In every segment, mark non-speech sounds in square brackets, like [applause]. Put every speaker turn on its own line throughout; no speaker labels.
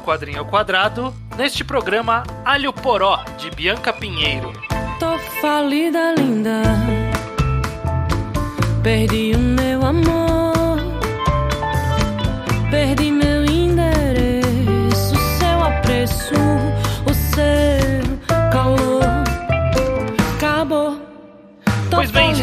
Quadrinho ao Quadrado, neste programa Alho Poró, de Bianca Pinheiro.
Tô falida, linda. Perdi o meu amor. Perdi meu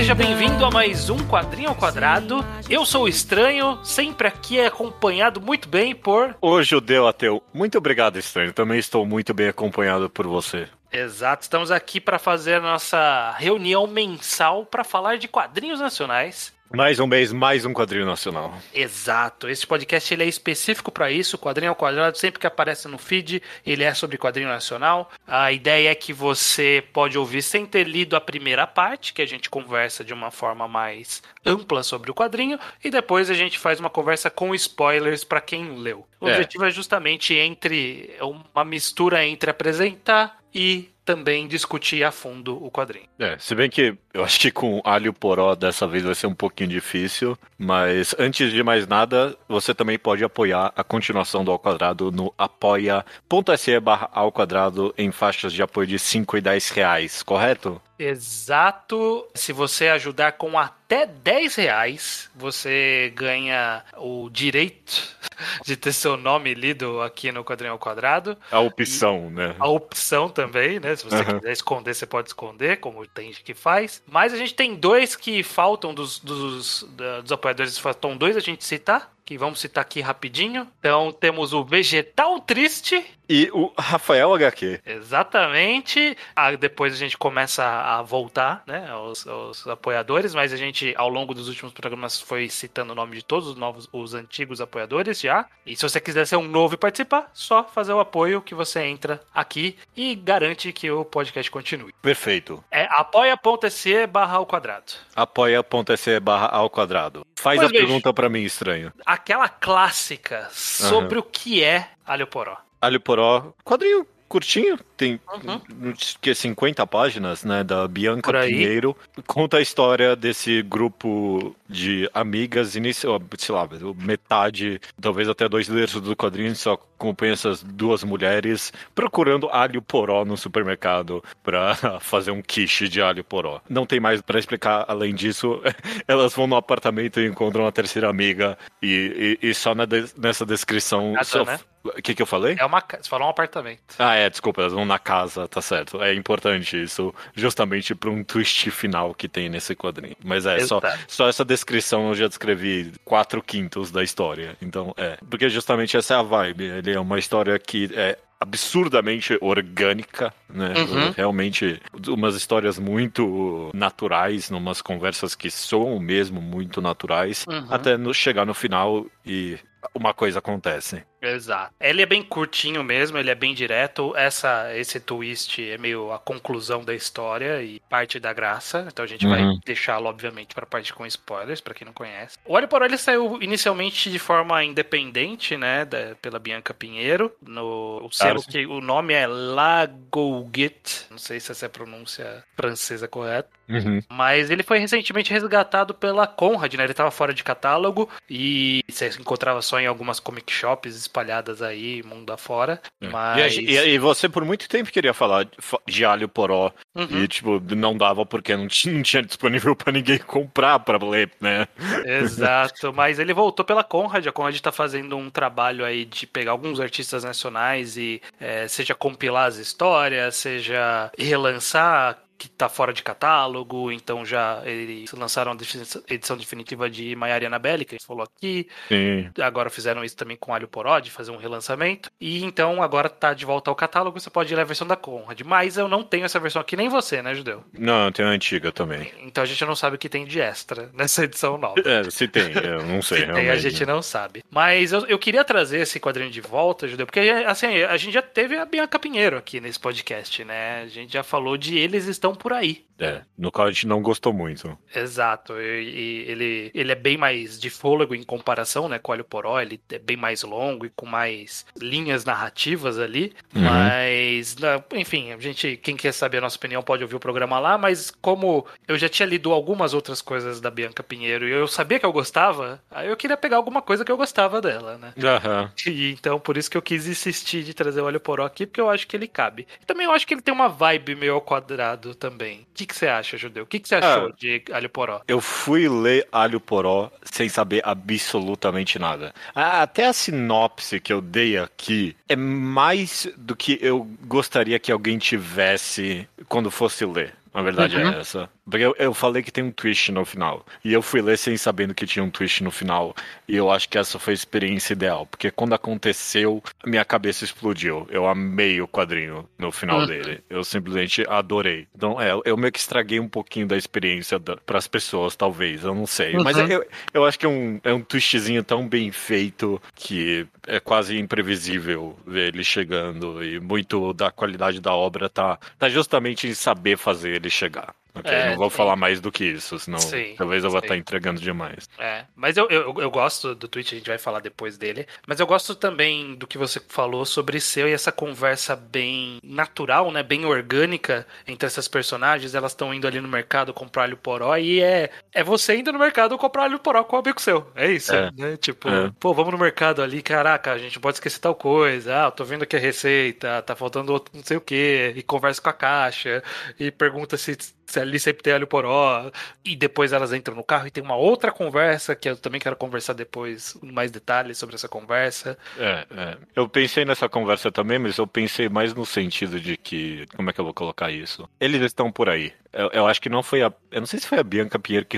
seja bem-vindo a mais um Quadrinho ao Quadrado. Eu sou o Estranho, sempre aqui acompanhado muito bem por.
O judeu ateu. Muito obrigado, estranho. Também estou muito bem acompanhado por você.
Exato, estamos aqui para fazer a nossa reunião mensal para falar de quadrinhos nacionais.
Mais um mês, mais um quadrinho nacional.
Exato. Esse podcast ele é específico para isso. O quadrinho ao quadrado, sempre que aparece no feed, ele é sobre quadrinho nacional. A ideia é que você pode ouvir sem ter lido a primeira parte, que a gente conversa de uma forma mais ampla sobre o quadrinho, e depois a gente faz uma conversa com spoilers para quem leu. O
É.
objetivo é justamente entre uma mistura entre apresentar e também discutir a fundo o quadrinho.
É, se bem que eu acho que com alho poró dessa vez vai ser um pouquinho difícil, mas antes de mais nada, você também pode apoiar a continuação do Ao Quadrado no apoia.se barra ao quadrado em faixas de apoio de 5 e 10 reais, correto?
Exato. Se você ajudar com até 10 reais, você ganha o direito [laughs] de ter seu nome lido aqui no quadrinho ao quadrado.
A opção, né?
A opção também, né? Se você
Aham.
quiser esconder, você pode esconder, como tem gente que faz. Mas a gente tem dois que faltam dos, dos, dos apoiadores. Faltam dois a gente citar, que vamos citar aqui rapidinho. Então temos o Vegetal Triste.
E o Rafael HQ.
Exatamente. Ah, depois a gente começa a voltar, né, aos, aos apoiadores, mas a gente, ao longo dos últimos programas, foi citando o nome de todos os novos, os antigos apoiadores já. E se você quiser ser um novo e participar, só fazer o apoio que você entra aqui e garante que o podcast continue.
Perfeito.
É apoia.se barra ao quadrado.
apoia.se barra ao quadrado. Faz
Pois
a
bem.
pergunta pra mim, estranho.
Aquela clássica sobre o que é alho poró.
Alho Poró, quadrinho curtinho, tem
Uhum.
que 50 páginas, né, da Bianca. Pinheiro. Conta a história desse grupo de amigas, inicial, sei lá, metade, talvez até dois terços do quadrinho só acompanha essas duas mulheres procurando alho poró no supermercado pra [laughs] fazer um quiche de alho poró. Não tem mais pra explicar além disso. [laughs] Elas vão no apartamento e encontram uma terceira amiga e, e- e só na de- nessa descrição...
Nada,
só-
né?
O que que eu falei?
É uma você falou um apartamento.
Ah, é, desculpa, elas vão na casa, tá certo. É importante isso, justamente pra um twist final que tem nesse quadrinho. Mas é, só, só essa descrição eu já descrevi quatro quintos da história. Então, é. Porque justamente essa é a vibe. Ele é uma história que é absurdamente orgânica, né?
Uhum.
Realmente, umas histórias muito naturais, numas conversas que soam mesmo muito naturais,
Uhum.
até no, chegar no final e uma coisa acontece.
Exato. Ele é bem curtinho mesmo, ele é bem direto. Essa, esse twist é meio a conclusão da história e parte da graça. Então a gente vai
Uhum.
deixá-lo, obviamente, para parte com spoilers, para quem não conhece. O Olho por Olho saiu inicialmente de forma independente, né? da- pela Bianca Pinheiro. No, o,
sim.
que, o nome é Lagouget. Não sei se essa é a pronúncia francesa correta.
Uhum.
Mas ele foi recentemente resgatado pela Conrad, né? Ele tava fora de catálogo e você encontrava só em algumas comic shops espalhadas aí, mundo afora. Mas.
É. E, e- e você por muito tempo queria falar de- alho poró
Uhum,
e tipo não dava porque não tinha, não tinha disponível pra ninguém comprar pra ler, né?
Exato, mas ele voltou pela Conrad. A Conrad tá fazendo um trabalho aí de pegar alguns artistas nacionais e é, seja compilar as histórias, seja relançar que tá fora de catálogo, então já eles lançaram a edição definitiva de Maiara e Annabelle, que a gente falou aqui,
Sim.
Agora fizeram isso também com Alho Poró, de fazer um relançamento. E então agora tá de volta ao catálogo, você pode ler a versão da Conrad. Mas eu não tenho essa versão aqui, nem você, né, Judeu?
Não, tem a antiga também.
Então a gente não sabe o que tem de extra nessa edição nova.
É, se tem, eu não [laughs] sei
Se tem,
realmente.
a gente não sabe. Mas eu, eu queria trazer esse quadrinho de volta, Judeu, porque assim, a gente já teve a Bianca Pinheiro aqui nesse podcast, né? A gente já falou de Eles Estão Por Aí.
É, no qual a gente não gostou muito.
Exato, e, e ele, ele é bem mais de fôlego em comparação, né, com o Alho Poró, ele é bem mais longo e com mais linhas narrativas ali,
Uhum.
mas, enfim, a gente, quem quer saber a nossa opinião pode ouvir o programa lá, mas como eu já tinha lido algumas outras coisas da Bianca Pinheiro e eu sabia que eu gostava, aí eu queria pegar alguma coisa que eu gostava dela, né.
Aham. [laughs]
E então, por isso que eu quis insistir de trazer o Alho Poró aqui, porque eu acho que ele cabe. E também eu acho que ele tem uma vibe meio ao quadrado também. O que, que você acha, Judeu? O que, que você achou
Ah.
de Alho Poró?
Eu fui ler Alho Poró sem saber absolutamente nada. Até a sinopse que eu dei aqui é mais do que eu gostaria que alguém tivesse quando fosse ler. A verdade
Uhum.
é essa. Eu, eu falei que tem um twist no final. E eu fui ler sem sabendo que tinha um twist no final. E eu acho que essa foi a experiência ideal. Porque quando aconteceu, minha cabeça explodiu. Eu amei o quadrinho no final
Uhum.
dele. Eu simplesmente adorei. Então, é, eu meio que estraguei um pouquinho da experiência para as pessoas, talvez. Eu não sei. Mas
Uhum.
eu, eu acho que é um, é um twistzinho tão bem feito que é quase imprevisível ver ele chegando. E muito da qualidade da obra tá, tá justamente em saber fazer ele chegar. Ok?
É,
não vou falar mais do que isso, senão
Sim,
talvez eu vá estar entregando demais.
É, mas eu, eu, eu gosto do tweet, a gente vai falar depois dele. Mas eu gosto também do que você falou sobre ser essa conversa bem natural, né? Bem orgânica entre essas personagens. Elas estão indo ali no mercado comprar alho poró e é, é você indo no mercado comprar alho poró com um amigo seu. É isso,
É.
né? Tipo,
É.
pô, vamos no mercado ali, caraca, a gente pode esquecer tal coisa. Ah, eu tô vendo aqui a receita, tá faltando outro não sei o que. E conversa com a caixa e pergunta se ali sempre tem alho poró. E depois elas entram no carro e tem uma outra conversa que eu também quero conversar depois, mais detalhes sobre essa conversa.
É, é. Eu pensei nessa conversa também, mas eu pensei mais no sentido de que. Como é que eu vou colocar isso? Eles estão por aí. Eu, eu acho que não foi a. Eu não sei se foi a Bianca Pierre que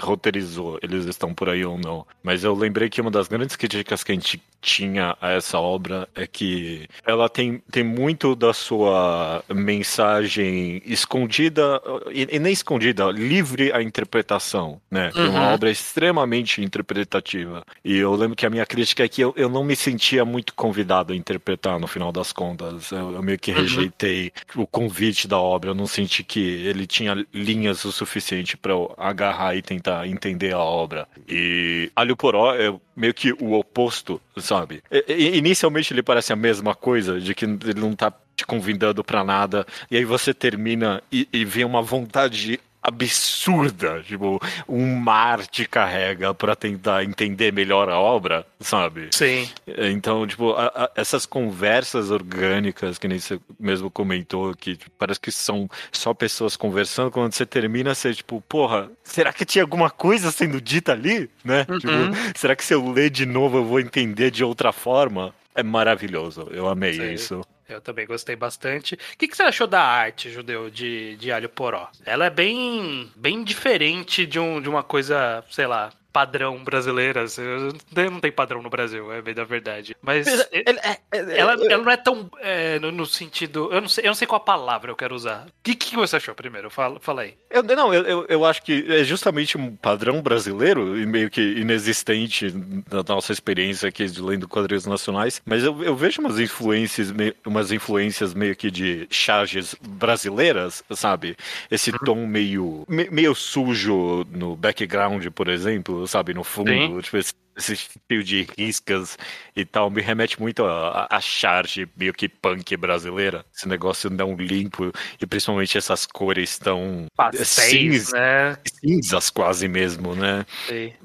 roteirizou. Eles estão por aí ou não. Mas eu lembrei que uma das grandes críticas que a gente tinha a essa obra é que ela tem, tem muito da sua mensagem escondida, e, e nem escondida, livre a interpretação, né? É uma
Uhum.
obra extremamente interpretativa. E eu lembro que a minha crítica é que eu, eu não me sentia muito convidado a interpretar no final das contas. Eu, eu meio que
Uhum.
rejeitei o convite da obra. Eu não senti que ele tinha linhas o suficiente para eu agarrar e tentar entender a obra. E Alho Poró é meio que o oposto, sabe? E- inicialmente ele parece a mesma coisa, de que ele não tá te convidando pra nada, e aí você termina e, e vê uma vontade absurda, tipo, um mar te carrega pra tentar entender melhor a obra, sabe?
Sim.
Então, tipo, a- a- essas conversas orgânicas, que nem você mesmo comentou, que tipo, parece que são só pessoas conversando, quando você termina, você, tipo, porra, será que tinha alguma coisa sendo dita ali, né?
Uhum.
Tipo, será que se eu ler de novo eu vou entender de outra forma? É maravilhoso, eu amei
Sei.
isso.
Eu também gostei bastante. O que, que você achou da arte, Judeu, de, de Alho Poró? Ela é bem, bem diferente de, um, de uma coisa, sei lá, padrão brasileira. assim, Não tem padrão no Brasil, é bem da verdade. Mas ela, ela não é tão é, no, no sentido. Eu não, sei, eu não sei qual a palavra eu quero usar. O que, que você achou primeiro? Fala, fala aí.
Eu, não, eu, eu, eu acho que é justamente um padrão brasileiro e meio que inexistente da nossa experiência aqui de lendo quadrinhos nacionais, mas eu, eu vejo umas influências, meio- umas influências meio que de charges brasileiras, sabe? Esse tom meio, me- meio sujo no background, por exemplo, sabe? No fundo,
Sim.
tipo, esse, esse fio de riscas e tal, me remete muito a, a, charge meio que punk brasileira. Esse negócio não limpo e principalmente essas cores tão
Pastéis,
cinz-
né?
cinzas quase mesmo, né?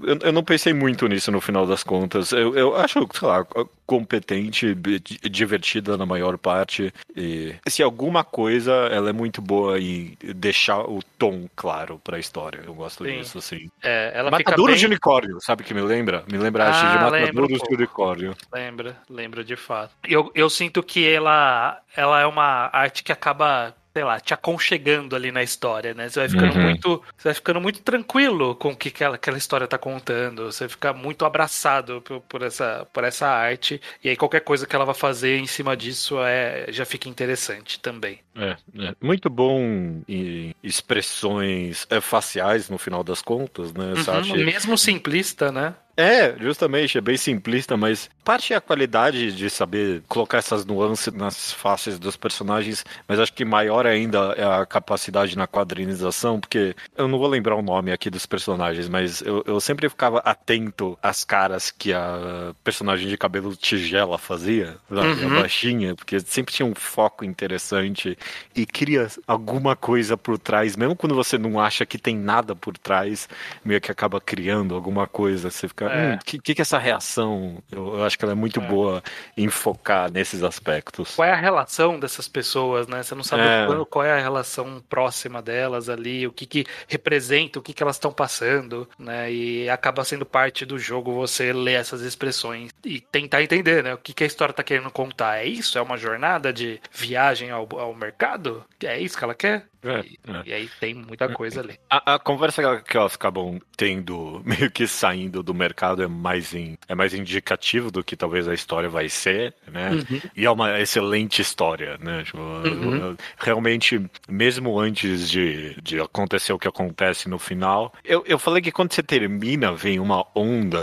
Eu, eu não pensei muito nisso no final das contas. Eu, eu acho, sei lá, competente, di- divertida na maior parte. E se alguma coisa, ela é muito boa em deixar o tom claro pra história. Eu gosto
Sim.
disso, assim.
É, ela fica
Matadouros
bem...
de unicórnio, sabe o que me lembra? Me lembra a arte
Ah,
de de
pouco.
unicórnio.
Lembra, lembra de fato. Eu, eu sinto que ela, ela é uma arte que acaba, sei lá, te aconchegando ali na história, né? Você vai ficando
Uhum.
muito. Você vai ficando muito tranquilo com o que aquela, aquela história tá contando. Você fica muito abraçado por, por essa, por essa arte. E aí qualquer coisa que ela vai fazer em cima disso é, já fica interessante também.
É, é. muito bom em expressões é, faciais no final das contas, né?
Uhum, Mesmo simplista, né?
É, justamente, é bem simplista, mas parte é a qualidade de saber colocar essas nuances nas faces dos personagens, mas acho que maior ainda é a capacidade na quadrinização, porque eu não vou lembrar o nome aqui dos personagens, mas eu, eu sempre ficava atento às caras que a personagem de cabelo tigela fazia, sabe?
Uhum.
a baixinha, porque sempre tinha um foco interessante e cria alguma coisa por trás, mesmo quando você não acha que tem nada por trás, meio que acaba criando alguma coisa, você fica,
É.
hum, que, que que é essa reação? Eu, eu acho que ela é muito
É.
boa em focar nesses aspectos.
Qual é a relação dessas pessoas, né? Você não sabe
É.
qual, qual é a relação próxima delas ali, o que que representa, o que que elas estão passando, né? E acaba sendo parte do jogo você ler essas expressões e tentar entender, né? O que que a história tá querendo contar. É isso? É uma jornada de viagem ao, ao mercado? É isso que ela quer?
É,
E,
é.
e aí tem muita coisa ali.
A, a conversa que elas acabam tendo, [laughs] meio que saindo do mercado, é mais, é mais indicativo do que talvez a história vai ser, né? E é uma excelente história, né? Tipo,
Uhum.
Realmente, mesmo antes de, de acontecer o que acontece no final, eu, eu falei que quando você termina, vem uma onda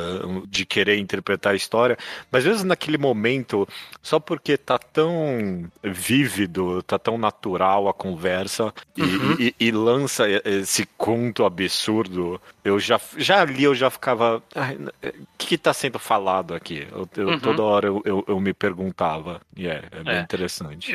de querer interpretar a história, mas às vezes naquele momento, só porque tá tão vívido, tá tão natural a conversa e,
Uhum.
e- e lança esse conto absurdo, eu já, já ali eu já ficava. "Ai, O que, que tá sendo falado aqui? Eu, eu-
Uhum.
Toda hora eu, eu, eu me perguntava. E é, é bem
É.
interessante.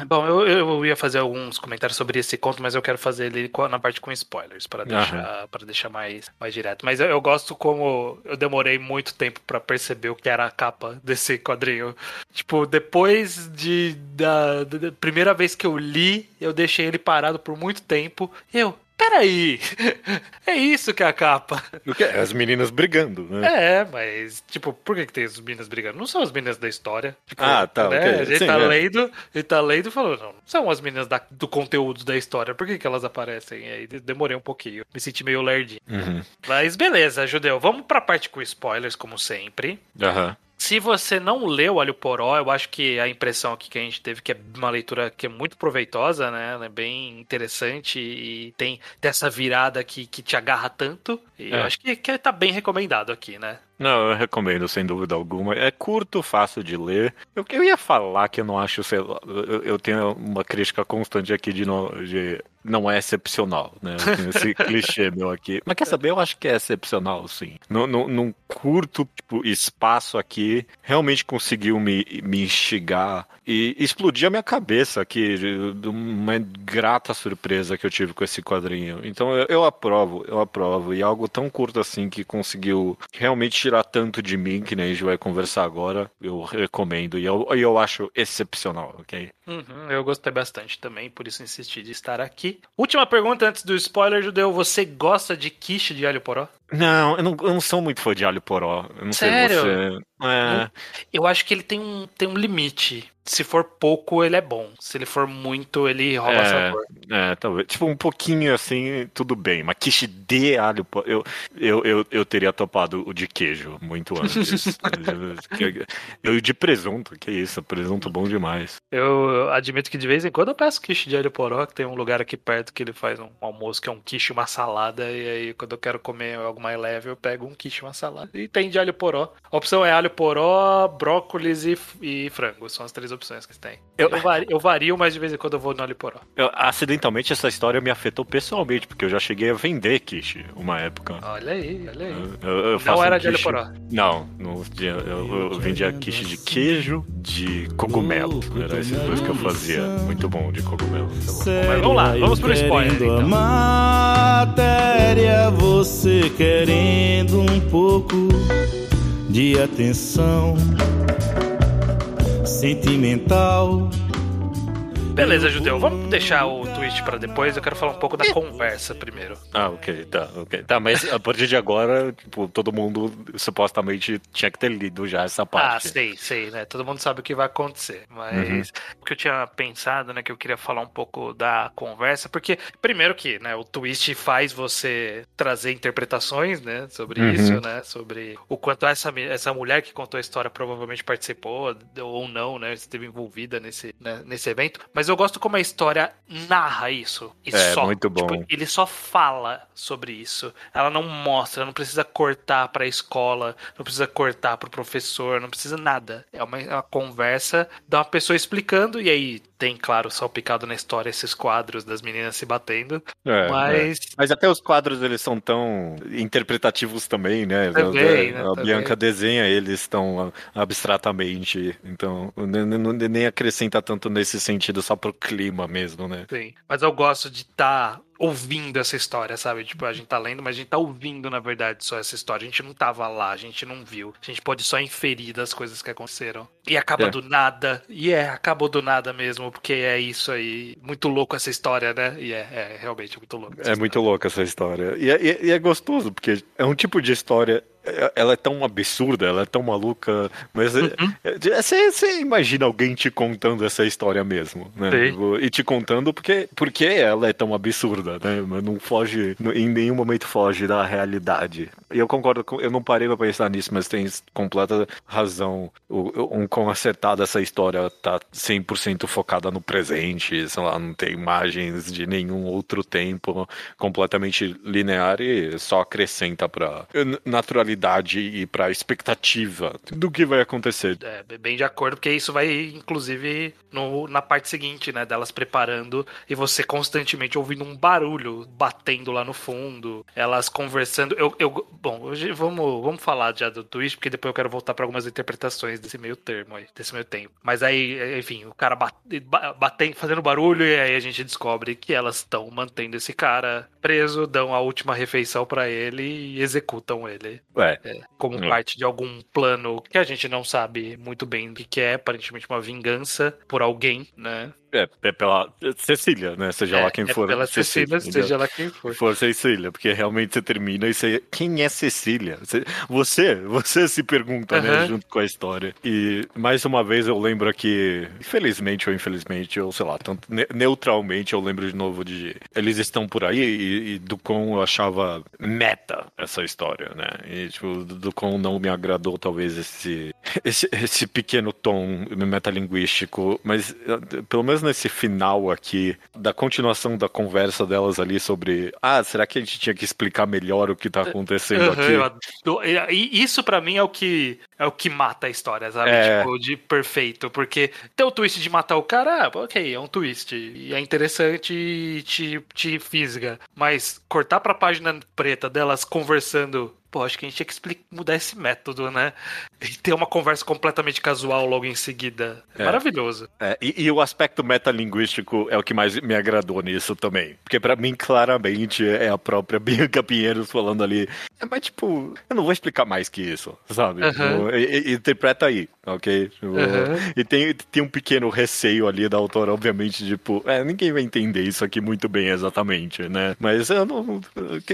Eu- bom, eu, eu ia fazer alguns comentários sobre esse conto, mas eu quero fazer ele na parte com spoilers, para deixar, para deixar mais, mais direto. Mas eu, eu gosto como eu demorei muito tempo para perceber o que era a capa desse quadrinho. Tipo, depois de da, da- da primeira vez que eu li, eu deixei ele parado por muito tempo. E eu, peraí, [laughs] é isso que é a capa.
O que é? As meninas brigando, né?
É, mas, tipo, por que, que tem as meninas brigando? Não são as meninas da história. Tipo,
Ah, tá,
né?
ok.
A gente
Sim,
tá
é.
lendo, e tá lendo e falou, não, não são as meninas da- do conteúdo da história, por que, que elas aparecem? E aí de- demorei um pouquinho, me senti meio lerdinho.
Uhum.
Mas beleza, Judeu, vamos pra parte com spoilers, como sempre.
Aham.
Se você não leu Alho Poró, eu acho que a impressão aqui que a gente teve que é uma leitura que é muito proveitosa, né? Ela é bem interessante e tem dessa virada que, que te agarra tanto. E eu
É.
acho que, que tá bem recomendado aqui, né?
Não, eu recomendo, sem dúvida alguma. É curto, fácil de ler. Eu, eu ia falar que eu não acho, sei lá, eu, eu tenho uma crítica constante aqui de não, de não é excepcional, né? Eu tenho esse [laughs] clichê meu aqui. Mas quer saber? Eu acho que é excepcional, sim. Num, num, num curto tipo, espaço aqui, realmente conseguiu me, me instigar e explodir a minha cabeça aqui de, de uma grata surpresa que eu tive com esse quadrinho. Então eu, eu aprovo, eu aprovo. E algo tão curto assim que conseguiu realmente tirar tanto de mim, que nem a gente vai conversar agora, eu recomendo. E eu, eu acho excepcional, ok?
Uhum, eu gostei bastante também, por isso insisti de estar aqui. Última pergunta antes do spoiler, Judeu. Você gosta de quiche de alho poró?
Não, eu não, eu não sou muito fã de alho poró. Eu não
Sério?
sei você. É,
Eu acho que ele tem um, tem um limite. Se for pouco, ele é bom. Se ele for muito, ele rouba
É.
sabor.
É, talvez. Tipo, um pouquinho assim, tudo bem. Mas quiche de alho, pô, eu, eu, eu, eu teria topado o de queijo muito antes. [laughs] eu de presunto, que isso, presunto bom demais.
Eu admito que de vez em quando eu peço quiche de alho poró, que tem um lugar aqui perto que ele faz um almoço que é um quiche e uma salada. E aí, quando eu quero comer algo mais leve, eu pego um quiche uma salada. E tem de alho poró. A opção é alho poró, brócolis e, e frango. São as três opções que tem. Eu,
Eu-
vari- eu vario, mas de vez em quando eu vou no alho poró.
Eu- acidentalmente, essa história me afetou pessoalmente, porque eu já cheguei a vender quiche uma época.
Olha aí, olha aí.
Eu,
Não era
um
de alho poró.
Não, não eu, vendia quiche de queijo, de cogumelo. Era esses dois que eu fazia. Muito bom de cogumelo. Tá.
Mas vamos lá, vamos pro spoiler, então.
matéria, você querendo um pouco de atenção sentimental.
Beleza, Judeu. Vamos deixar o twist pra depois. Eu quero falar um pouco da conversa primeiro.
Ah, ok, tá, ok. Tá, mas a partir de agora, tipo, todo mundo supostamente tinha que ter lido já essa
Ah,
parte.
sei, sei, né? Todo mundo sabe o que vai acontecer. Mas o que eu tinha pensado, né, que eu queria falar um pouco da conversa, porque primeiro que, né, o twist faz você trazer interpretações, né, sobre
Uhum.
isso, né, sobre o quanto essa essa mulher que contou a história provavelmente participou ou não, né, esteve envolvida nesse né, nesse evento. Mas eu gosto como a história narra isso. E
É,
só.
muito bom.
Tipo, ele só fala sobre isso. Ela não mostra, não precisa cortar pra escola, não precisa cortar pro professor, não precisa nada. É uma, é uma conversa de uma pessoa explicando, e aí tem, claro, salpicado na história esses quadros das meninas se batendo.
É,
mas.
é. Mas até os quadros eles são tão interpretativos também, né?
Também,
a,
né?
a
Também.
Bianca desenha eles tão abstratamente, então nem acrescenta tanto nesse sentido só pro clima mesmo, né?
Sim. Mas eu gosto de estar ouvindo essa história, sabe? Tipo, a gente tá lendo, mas a gente tá ouvindo, na verdade, só essa história. A gente não tava lá, a gente não viu. A gente pode só inferir das coisas que aconteceram. E acaba
É.
do nada. E é, acabou do nada mesmo, porque é isso aí. Muito louco essa história, né? E é, é realmente muito louco. essa
É muito louca essa história. É, e é- e é gostoso, porque é um tipo de história. Ela é tão absurda, ela é tão maluca, mas é-
Uhum.
é- é- você imagina alguém te contando essa história mesmo, né?
Sim.
E te contando porque, porque ela é tão absurda, né? Mas não foge, em nenhum momento foge da realidade. E eu concordo, com, eu não parei pra pensar nisso, mas tem completa razão. O, um quão acertada essa história tá 100% focada no presente, sei lá, não tem imagens de nenhum outro tempo, completamente linear e só acrescenta pra naturalidade e pra expectativa do que vai acontecer.
É, bem de acordo, porque isso vai, inclusive, no, na parte seguinte, né? Delas preparando e você constantemente ouvindo um barulho batendo lá no fundo, elas conversando. Eu, eu, bom, hoje vamos, vamos falar já do twist, porque depois eu quero voltar para algumas interpretações desse meio termo aí, desse meio tempo. Mas aí, enfim, o cara bate, fazendo barulho e aí a gente descobre que elas estão mantendo esse cara preso, dão a última refeição para ele e executam ele
É,
é, como
Hum.
parte de algum plano que a gente não sabe muito bem o que é, aparentemente uma vingança por alguém, né?
É, é pela Cecília, né? Seja
é,
lá quem
é
for.
pela Cecília, seja lá quem for.
for Cecília, porque realmente você termina e você. Quem é Cecília? Você, você, se pergunta, né, junto com a história. E mais uma vez eu lembro aqui, infelizmente ou infelizmente, ou sei lá, tanto ne- neutralmente eu lembro de novo de. Eles estão por aí e, e do quão eu achava meta essa história, né? E tipo, quão não me agradou talvez esse, esse, esse pequeno tom metalinguístico, mas eh, pelo menos nesse final aqui, da continuação da conversa delas ali sobre, ah, será que a gente tinha que explicar melhor o que tá acontecendo
Aham,
aqui?
e isso pra mim é o que é o que mata a história, sabe?
É.
Tipo, de perfeito, porque tem o twist de matar o cara, ah, ok, é um twist e é interessante e te, te fisga, mas cortar pra página preta delas conversando Pô, acho que a gente tinha que explicar, mudar esse método, né? E ter uma conversa completamente casual logo em seguida. É,
É.
maravilhoso.
É, e, e o aspecto metalinguístico é o que mais me agradou nisso também. Porque pra mim, claramente, é a própria [laughs] Bianca Pinheiros falando ali. É, mas, tipo, eu não vou explicar mais que isso, sabe? E- interpreta aí, ok?
Aham.
E tem, tem um pequeno receio ali da autora, obviamente, tipo, é, ninguém vai entender isso aqui muito bem exatamente, né? Mas eu não.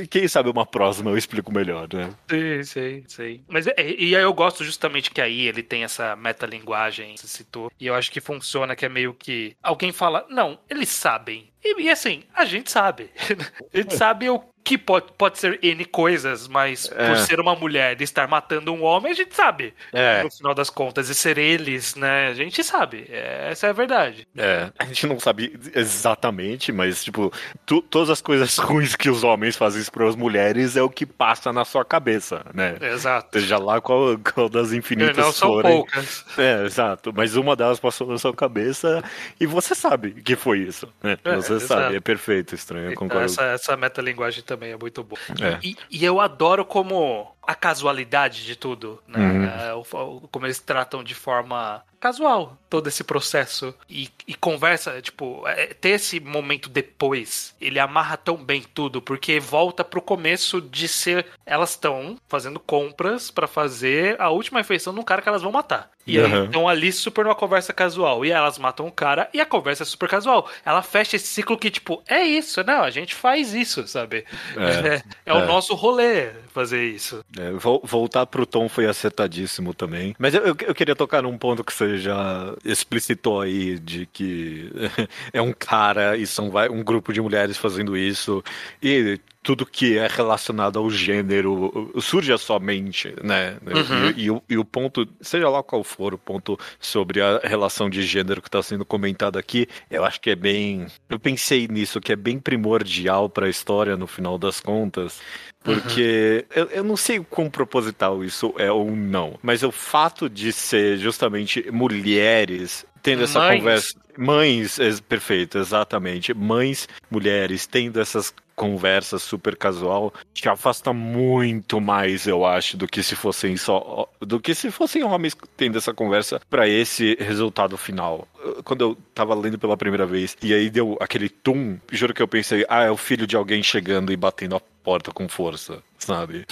Quem sabe uma próxima eu explico melhor, né?
Sim, sim, sim. Mas é- e aí eu gosto justamente que aí ele tem essa metalinguagem, você citou, e eu acho que funciona, que é meio que alguém fala, não, eles sabem. E, e assim, a gente sabe. [laughs] a gente sabe o que pode, pode ser N coisas, mas
É.
por ser uma mulher e estar matando um homem, a gente sabe.
É.
No final das contas, e ser eles, né? A gente sabe. É, essa é a verdade.
É, a gente não sabe exatamente, mas, tipo, tu- todas as coisas [laughs] ruins que os homens fazem para as mulheres é o que passa na sua cabeça, né?
Exato.
Seja lá qual, qual das infinitas
Não são
forem.
poucas.
É, exato. Mas uma delas passou na sua cabeça e você sabe que foi isso, né?
É,
você
exato.
sabe, é perfeito, estranho, eu
Então,
concordo.
essa, essa metalinguagem também é muito boa.
É.
E, e eu adoro como a casualidade de tudo, né?
Uhum.
É, como eles tratam de forma casual todo esse processo e, e conversa, tipo, é, ter esse momento depois, ele amarra tão bem tudo, porque volta pro começo de ser, elas estão fazendo compras pra fazer a última refeição num cara que elas vão matar. E aí
Uhum.
estão ali super numa conversa casual. E elas matam o cara e a conversa é super casual. Ela fecha esse ciclo que, tipo, é isso, não, a gente faz isso, sabe?
É,
É, [laughs] é o
é.
nosso rolê fazer isso.
É, vol- voltar pro tom foi acertadíssimo também. Mas eu, eu, queria tocar num ponto que você já explicitou aí, de que [laughs] é um cara e são um grupo de mulheres fazendo isso. E tudo que é relacionado ao gênero surge à sua mente, né?
Uhum.
E, e o- e o ponto, seja lá qual for o ponto sobre a relação de gênero que está sendo comentado aqui, eu acho que é bem. Eu pensei nisso, que é bem primordial para a história no final das contas. Porque eu, eu não sei quão proposital isso é ou não, mas o fato de ser justamente mulheres tendo essa
Mães.
conversa. Mães, perfeito, exatamente. Mães, mulheres tendo essas conversas super casual te afasta muito mais, eu acho, do que se fossem só do que se fossem homens tendo essa conversa para esse resultado final. Quando eu tava lendo pela primeira vez e aí deu aquele tum, juro que eu pensei, ah, é o filho de alguém chegando e batendo a porta com força, sabe?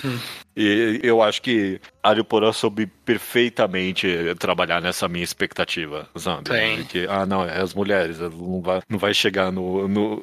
E eu acho que Ario Porã soube perfeitamente trabalhar nessa minha expectativa, sabe?
Sim.
Que, ah, não, é as mulheres, não vai, não vai chegar no, no,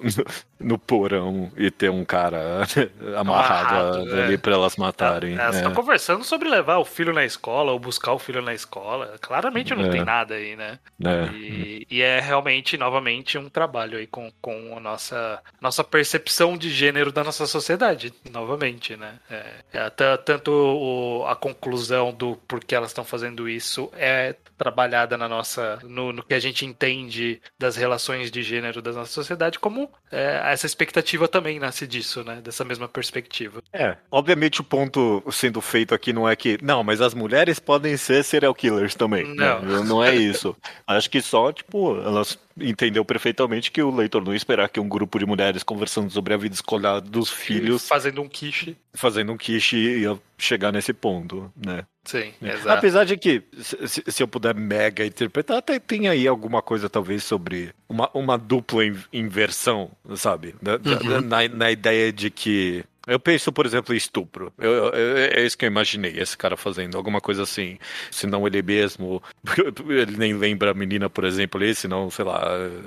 no porão e ter um cara [laughs] amarrado,
Amarrado,
ali
é.
pra elas matarem.
Elas
é.
estão conversando sobre levar o filho na escola ou buscar o filho na escola. Claramente não
É.
tem nada aí, né?
É.
E, e é realmente, novamente, um trabalho aí com, com a nossa, nossa percepção de gênero da nossa sociedade, novamente, né? É, é, ta- tanto o- a conclusão do porquê elas estão fazendo isso é trabalhada na nossa, no, no que a gente entende das relações de gênero da nossa sociedade, como é, essa expectativa também nasce disso, né? Dessa mesma perspectiva.
É, obviamente o ponto sendo feito aqui não é que, não, mas as mulheres podem ser serial killers também.
Não.
Não, não é isso. Acho que só, tipo, elas entendeu perfeitamente que o leitor não ia esperar que um grupo de mulheres conversando sobre a vida escolar dos filhos,
Fazendo um quiche.
fazendo um quiche, ia chegar nesse ponto, né?
Sim, exato.
Apesar de que, se, se eu puder mega interpretar, até tem aí alguma coisa, talvez, sobre uma, uma dupla in- inversão, sabe?
Uhum.
na, na ideia de que. Eu penso, por exemplo, em estupro. Eu- eu- é isso que eu imaginei, esse cara fazendo alguma coisa assim. Se não ele mesmo. [laughs] Ele nem lembra a menina, por exemplo, ali, senão, sei lá.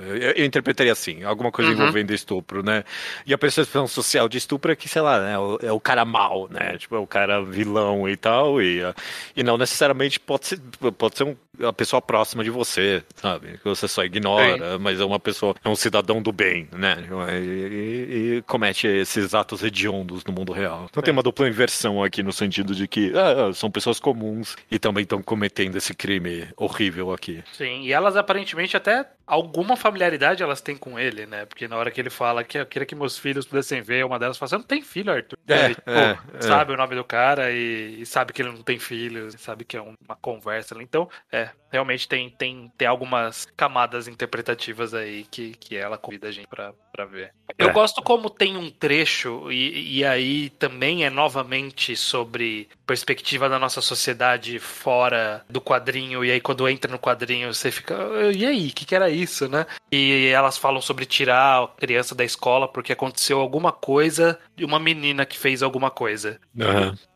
Eu, eu interpretaria assim, alguma coisa
Uhum.
envolvendo estupro, né? E a percepção social de estupro é que, sei lá, né, é o cara mau, né? Tipo, é o cara vilão e tal. E, uh, e não necessariamente pode ser, pode ser um- uma pessoa próxima de você, sabe? Que você só ignora, mas é uma pessoa, é um cidadão do bem, né? E, e- e comete esses atos hediondos no mundo real. Então tem uma dupla inversão aqui no sentido de que ah, são pessoas comuns e também estão cometendo esse crime horrível aqui.
Sim, e elas aparentemente até alguma familiaridade elas têm com ele, né? Porque na hora que ele fala que eu queria que meus filhos pudessem ver, uma delas fala, você não tem filho, Arthur.
É,
ele, pô,
é, é.
sabe o nome do cara e, e sabe que ele não tem filhos, sabe que é um- uma conversa. Então, é, realmente tem, tem, tem algumas camadas interpretativas aí que, que ela convida a gente pra, pra ver. Eu
É.
gosto como tem um trecho, e, e aí também é novamente sobre perspectiva da nossa sociedade fora do quadrinho, e aí quando entra no quadrinho você fica, "Ah, e aí, o que, que era isso, né? E elas falam sobre tirar a criança da escola porque aconteceu alguma coisa uma menina que fez alguma coisa.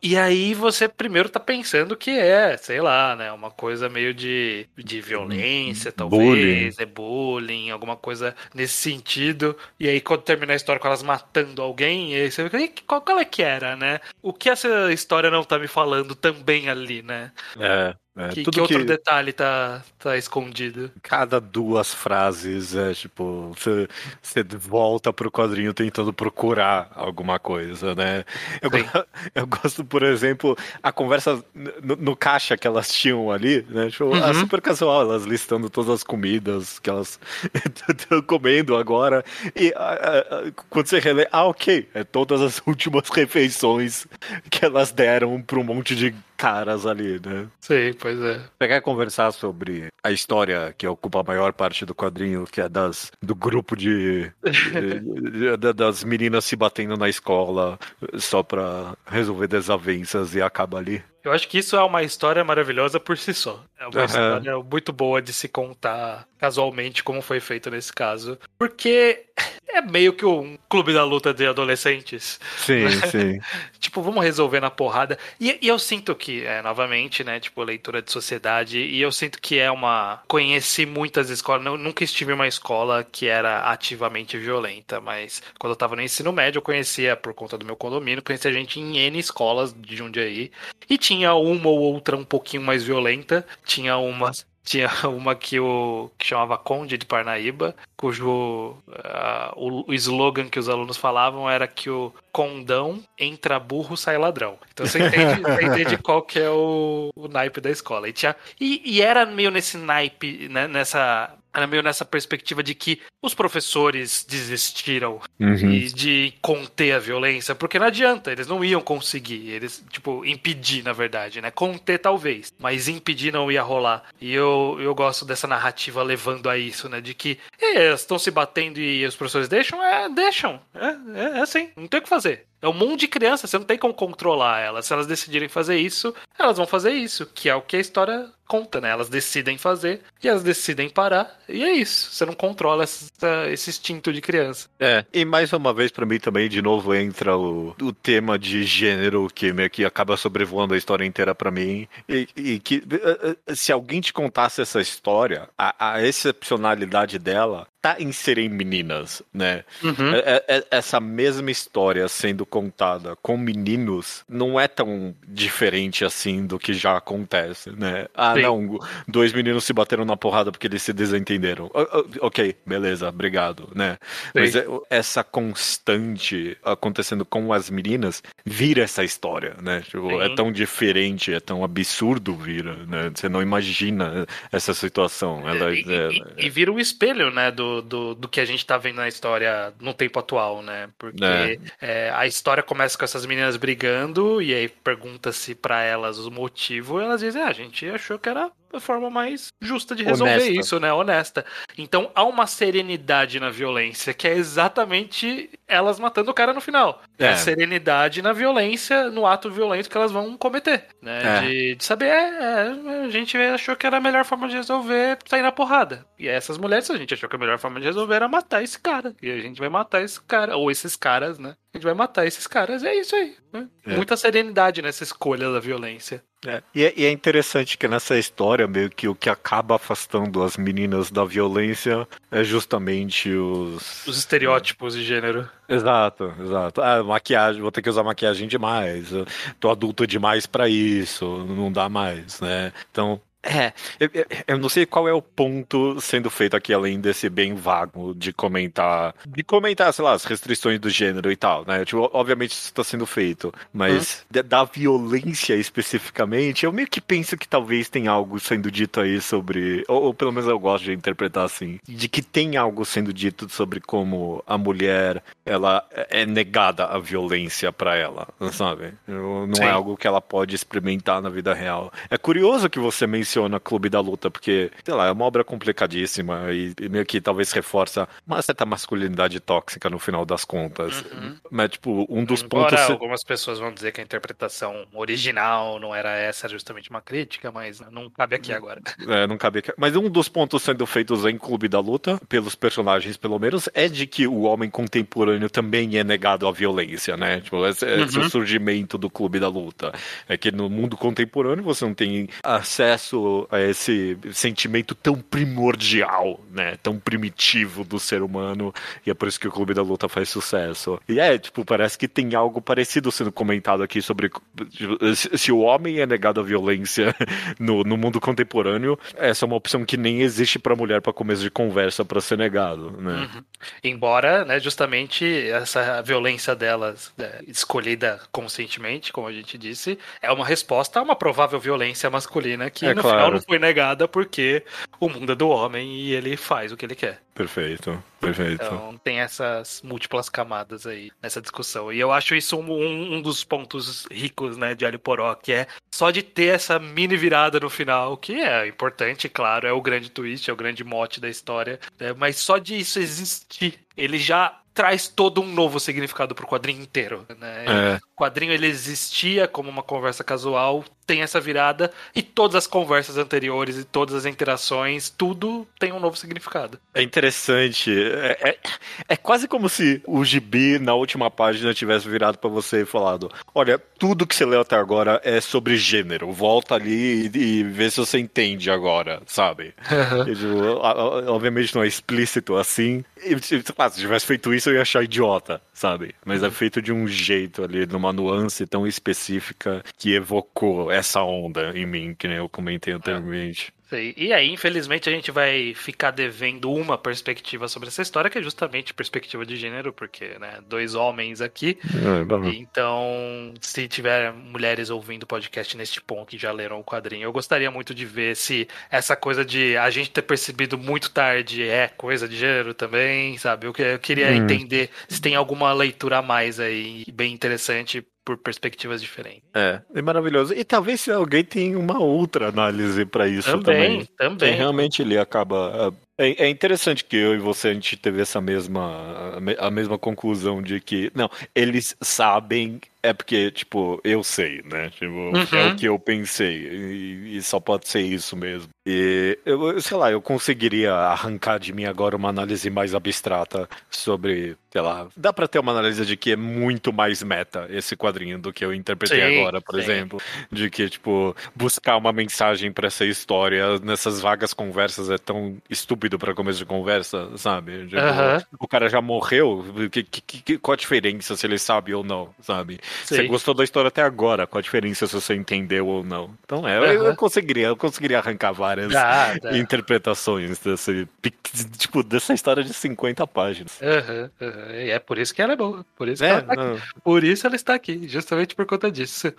E aí você primeiro tá pensando que é, sei lá, né, uma coisa meio de, de violência, talvez,
Bullying.
é bullying, alguma coisa nesse sentido. E aí quando termina a história com elas matando alguém, e aí você fica, "E qual, qual é que era, né? O que essa história não tá me falando também ali, né?
É, é,
que, que outro
que-
detalhe tá, tá escondido?
cada duas frases é tipo, você, você volta pro quadrinho tentando procurar alguma coisa, né? Eu, [laughs] eu gosto, por exemplo, a conversa no, no caixa que elas tinham ali, né? Tipo, ah,
Uhum.
super casual, elas listando todas as comidas que elas [laughs] estão comendo agora. E ah, ah, quando você relê, ah, ok, é todas as [laughs] últimas refeições que elas deram pra um monte de caras ali, né?
Sim, pois é.
pegar e conversar sobre a história que ocupa a maior parte do quadrinho, que é das do grupo de, de- de- das meninas se batendo na escola só pra resolver desavenças e acaba ali.
Eu acho que isso é uma história maravilhosa por si só. É uma
Aham.
história muito boa de se contar casualmente, como foi feito nesse caso. Porque é meio que um clube da luta de adolescentes.
Sim, [laughs] sim.
Tipo, vamos resolver na porrada. E, e eu sinto que, é, novamente, né, tipo, leitura de sociedade, e eu sinto que é uma. Conheci muitas escolas, não, nunca estive em uma escola que era ativamente violenta, mas quando eu tava no ensino médio, eu conhecia, por conta do meu condomínio, conhecia gente em N escolas de Jundiaí, e tinha uma ou outra um pouquinho mais violenta, tinha umas [laughs] Tinha uma que, o, que chamava Conde de Parnaíba, cujo ah, o, o slogan que os alunos falavam era que o condão entra burro, sai ladrão. Então você entende, você entende qual que é o, o naipe da escola. E, tinha, e, e era meio nesse naipe, né, nessa era meio nessa perspectiva de que os professores desistiram
Uhum.
e de conter a violência, porque não adianta, eles não iam conseguir, eles, tipo, impedir, na verdade, né? Conter talvez, mas impedir não ia rolar. E eu, eu gosto dessa narrativa levando a isso, né? De que é, elas estão se batendo e os professores deixam? É, deixam. É, é, é assim, não tem o que fazer. É um mundo de crianças, você não tem como controlar elas. Se elas decidirem fazer isso, elas vão fazer isso, que é o que a história conta, né? Elas decidem fazer e elas decidem parar, e é isso. Você não controla essa- esse instinto de criança.
É, e mais uma vez pra mim também, de novo, entra o, o tema de gênero que meio que acaba sobrevoando a história inteira pra mim. E, e que eh, eh, se alguém te contasse essa história, a, a excepcionalidade dela tá em serem meninas, né?
Uhum.
É- é- é- essa mesma história sendo contada com meninos não é tão diferente assim do que já acontece, né? Ah,
Sim.
não, dois meninos se bateram na porrada porque eles se desentenderam. O- o- Ok, beleza, obrigado, né? Mas é- essa constante acontecendo com as meninas vira essa história, né? Tipo,
Sim.
é tão diferente, é tão absurdo vira, né? Você não imagina essa situação. Ela,
e,
é-
e- e vira um espelho, né, do, do, do que a gente tá vendo na história no tempo atual, né? Porque
É.
é, a história começa com essas meninas brigando e aí pergunta-se pra elas o motivo e elas dizem, ah, a gente achou que era a forma mais justa de resolver
Honesta.
isso, né? Honesta. Então há uma serenidade na violência, que é exatamente elas matando o cara no final. É,
É.
a serenidade na violência, no ato violento que elas vão cometer, né?
É.
De, de saber, é, é, a gente achou que era a melhor forma de resolver sair na porrada. E essas mulheres, a gente achou que a melhor forma de resolver era matar esse cara. E a gente vai matar esse cara, ou esses caras, né? A gente vai matar esses caras, é isso aí. né?
É.
Muita serenidade nessa escolha da violência.
É, E, é, e é interessante que nessa história, meio que o que acaba afastando as meninas da violência é justamente os.
Os estereótipos de gênero.
Exato, exato. Ah, maquiagem, vou ter que usar maquiagem demais. eu Tô adulto demais pra isso, não dá mais, né? Então. É, eu, eu- não sei qual é o ponto sendo feito aqui, além desse bem vago de comentar. De comentar, sei lá, as restrições do gênero e tal, né? Tipo, obviamente isso está sendo feito. Mas da- da violência especificamente, eu meio que penso que talvez tenha algo sendo dito aí sobre. Ou, ou pelo menos eu gosto de interpretar assim. De que tem algo sendo dito sobre como a mulher ela é negada a violência pra ela, sabe? Não
Sim.
é algo que ela pode experimentar na vida real. É curioso que você menciona Clube da Luta, porque, sei lá, é uma obra complicadíssima e, e meio que talvez reforça uma certa masculinidade tóxica no final das contas. Mas, tipo, um dos
Embora
pontos.
algumas pessoas vão dizer que a interpretação original não era essa, justamente uma crítica, mas não cabe aqui agora. [laughs]
É, não cabia. Mas um dos pontos sendo feitos em Clube da Luta, pelos personagens pelo menos, é de que o homem contemporâneo também é negado à violência, né? Tipo, esse, esse é o surgimento do Clube da Luta. É que no mundo contemporâneo você não tem acesso a esse sentimento tão primordial, né? Tão primitivo do ser humano. E é por isso que o Clube da Luta faz sucesso. E é, tipo, parece que tem algo parecido sendo comentado aqui sobre se, o homem é negado à violência [laughs] no, no mundo contemporâneo, essa é uma opção que nem existe pra mulher pra começo de conversa pra ser negado, né?
Embora, né, justamente essa violência delas, né, escolhida conscientemente, como a gente disse, é uma resposta a uma provável violência masculina que
É
no
claro.
Final não foi negada porque o mundo é do homem e ele faz o que ele quer.
Perfeito, perfeito.
Então tem essas múltiplas camadas aí nessa discussão. E eu acho isso um, um- dos pontos ricos, né, de Alho Poró, que é só de ter essa mini virada no final, que é importante, claro, é o grande twist, é o grande mote da história, né, mas só de isso existir, ele já traz todo um novo significado pro quadrinho inteiro, né?
É.
O quadrinho ele existia como uma conversa casual, tem essa virada e todas as conversas anteriores e todas as interações, tudo tem um novo significado.
É interessante. É, é, é quase como se o gibi na última página tivesse virado pra você e falado: Olha, tudo que você leu até agora é sobre gênero. Volta ali e, e vê se você entende agora, sabe? E, tipo, a- a- obviamente não é explícito assim. E, se lá, se tivesse feito isso, eu ia achar idiota, sabe? Mas é feito de um jeito ali, numa nuance tão específica que evocou essa onda em mim, que nem eu comentei anteriormente.
E aí, infelizmente, a gente vai ficar devendo uma perspectiva sobre essa história, que é justamente perspectiva de gênero, porque, né, dois homens aqui.
É, bom.
Então, se tiver mulheres ouvindo o podcast neste ponto que já leram o quadrinho, eu gostaria muito de ver se essa coisa de a gente ter percebido muito tarde é coisa de gênero também, sabe? Eu, que- eu queria
Hum.
entender se tem alguma leitura a mais aí, bem interessante por perspectivas diferentes.
É, é maravilhoso. E talvez se alguém tenha uma outra análise pra isso também.
Também, também.
Tem, realmente ele acaba. É, é interessante que eu e você a gente teve essa mesma a me- a mesma conclusão de que não, eles sabem é porque tipo eu sei, né? Tipo, é
Uhum.
o que eu pensei e, e só pode ser isso mesmo. E eu, sei lá, eu conseguiria arrancar de mim agora uma análise mais abstrata sobre, sei lá, dá pra ter uma análise de que é muito mais meta esse quadrinho do que eu interpretei
Sim,
agora, por
sim.
exemplo de que, tipo, buscar uma mensagem pra essa história nessas vagas conversas é tão estúpido pra começo de conversa, sabe? Tipo,
Aham.
O cara já morreu, que, que, que- qual a diferença se ele sabe ou não, sabe? Você gostou da história até agora, qual a diferença se você entendeu ou não? Então, é, eu,
Aham.
eu conseguiria, eu conseguiria arrancar várias
Dá, dá.
interpretações desse, tipo, dessa história de 50 páginas.
Aham. E é por isso que ela é boa. Por isso,
É,
ela tá por isso ela está aqui, justamente por conta disso.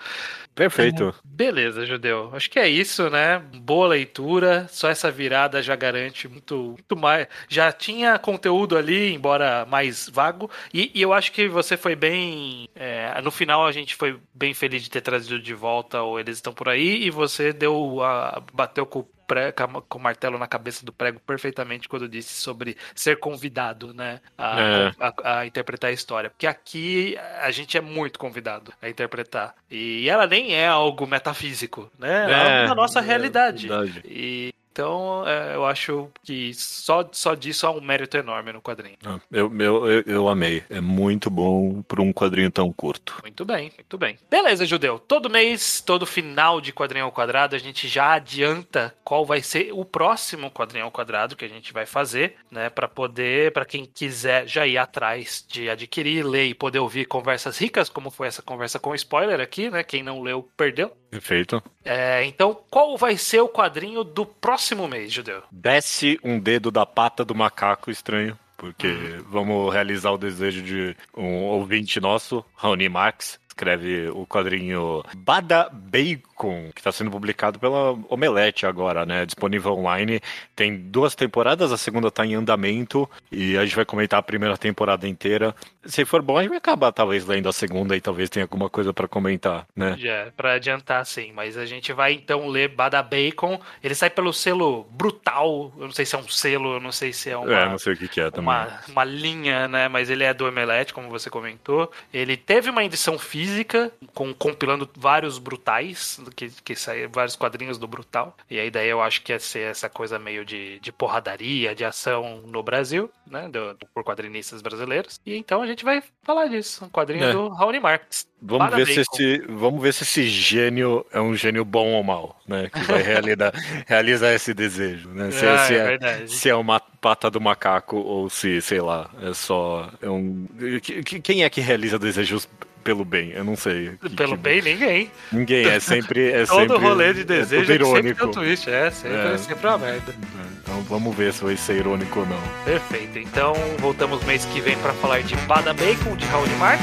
perfeito.
Beleza, Judeu. Acho que é isso, né? Boa leitura. Só essa virada já garante muito, muito mais. Já tinha conteúdo ali, embora mais vago. E, e eu acho que você foi bem. é, no final a gente foi bem feliz de ter trazido de volta o Eles Estão Por Aí. E você deu. a- bateu com o pre- com o martelo na cabeça do prego perfeitamente quando disse sobre ser convidado, né? A,
É.
a- a interpretar a história. Porque aqui a gente é muito convidado a interpretar. E ela nem é algo metafísico, né? Ela é,
É,
da nossa
é
realidade.
verdade.
E, então, é, eu acho que só, só disso há um mérito enorme no quadrinho.
Ah, Eu, eu, eu, eu amei. É muito bom por um quadrinho tão curto.
Muito bem, muito bem. Beleza, Judeu. Todo mês, todo final de quadrinho ao quadrado, a gente já adianta qual vai ser o próximo quadrinho ao quadrado que a gente vai fazer, né? Pra poder, pra quem quiser já ir atrás de adquirir, ler e poder ouvir conversas ricas, como foi essa conversa com spoiler aqui, né? Quem não leu, perdeu.
Perfeito.
É, então, qual vai ser o quadrinho do próximo mês, Judeu?
Desce um dedo da pata do macaco estranho. Porque vamos realizar o desejo de um ouvinte nosso, Raoni Marx. Escreve o quadrinho Bada Bacon, que está sendo publicado pela Omelete agora, né? Disponível online. Tem duas temporadas, a segunda está em andamento. E a gente vai comentar a primeira temporada inteira. Se for bom, a gente vai acabar talvez lendo a segunda e talvez tenha alguma coisa para comentar, né?
Já, pra adiantar, sim. Mas a gente vai então ler Bada Bacon. Ele sai pelo selo Brutal. Eu não sei se é um selo, eu não sei se é uma,
É, não sei o que, que é também.
uma, uma linha, né? Mas ele é do Emelete, como você comentou. Ele teve uma edição física, com, compilando vários brutais, que, que saíram vários quadrinhos do Brutal. E aí daí eu acho que ia ser essa coisa meio de, de porradaria, de ação no Brasil, né? do- por quadrinistas brasileiros. E então a gente vai falar disso. Um quadrinho
É.
do Raoni Marx.
Vamos ver, se esse, vamos ver se esse gênio é um gênio bom ou mal, né? Que vai realizar, [laughs] realizar esse desejo, né? Se,
Ah,
se
é
é, se é uma pata do macaco ou se, sei lá, é só é um... que- que- Quem é que realiza desejos pelo bem? Eu não sei. Que-
Pelo
que-
bem, ninguém.
Ninguém, é sempre... É [laughs]
Todo
sempre,
rolê de
é
desejo é que sempre
irônico.
tem um twist. É, sempre,
É.
é sempre uma merda.
Então vamos ver se vai ser irônico ou não.
Perfeito. Então, voltamos mês que vem para falar de Bada Bacon, de Raul Marx.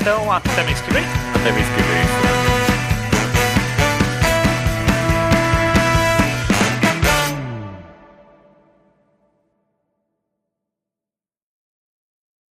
Então, até mês que vem.
Até mês que vem.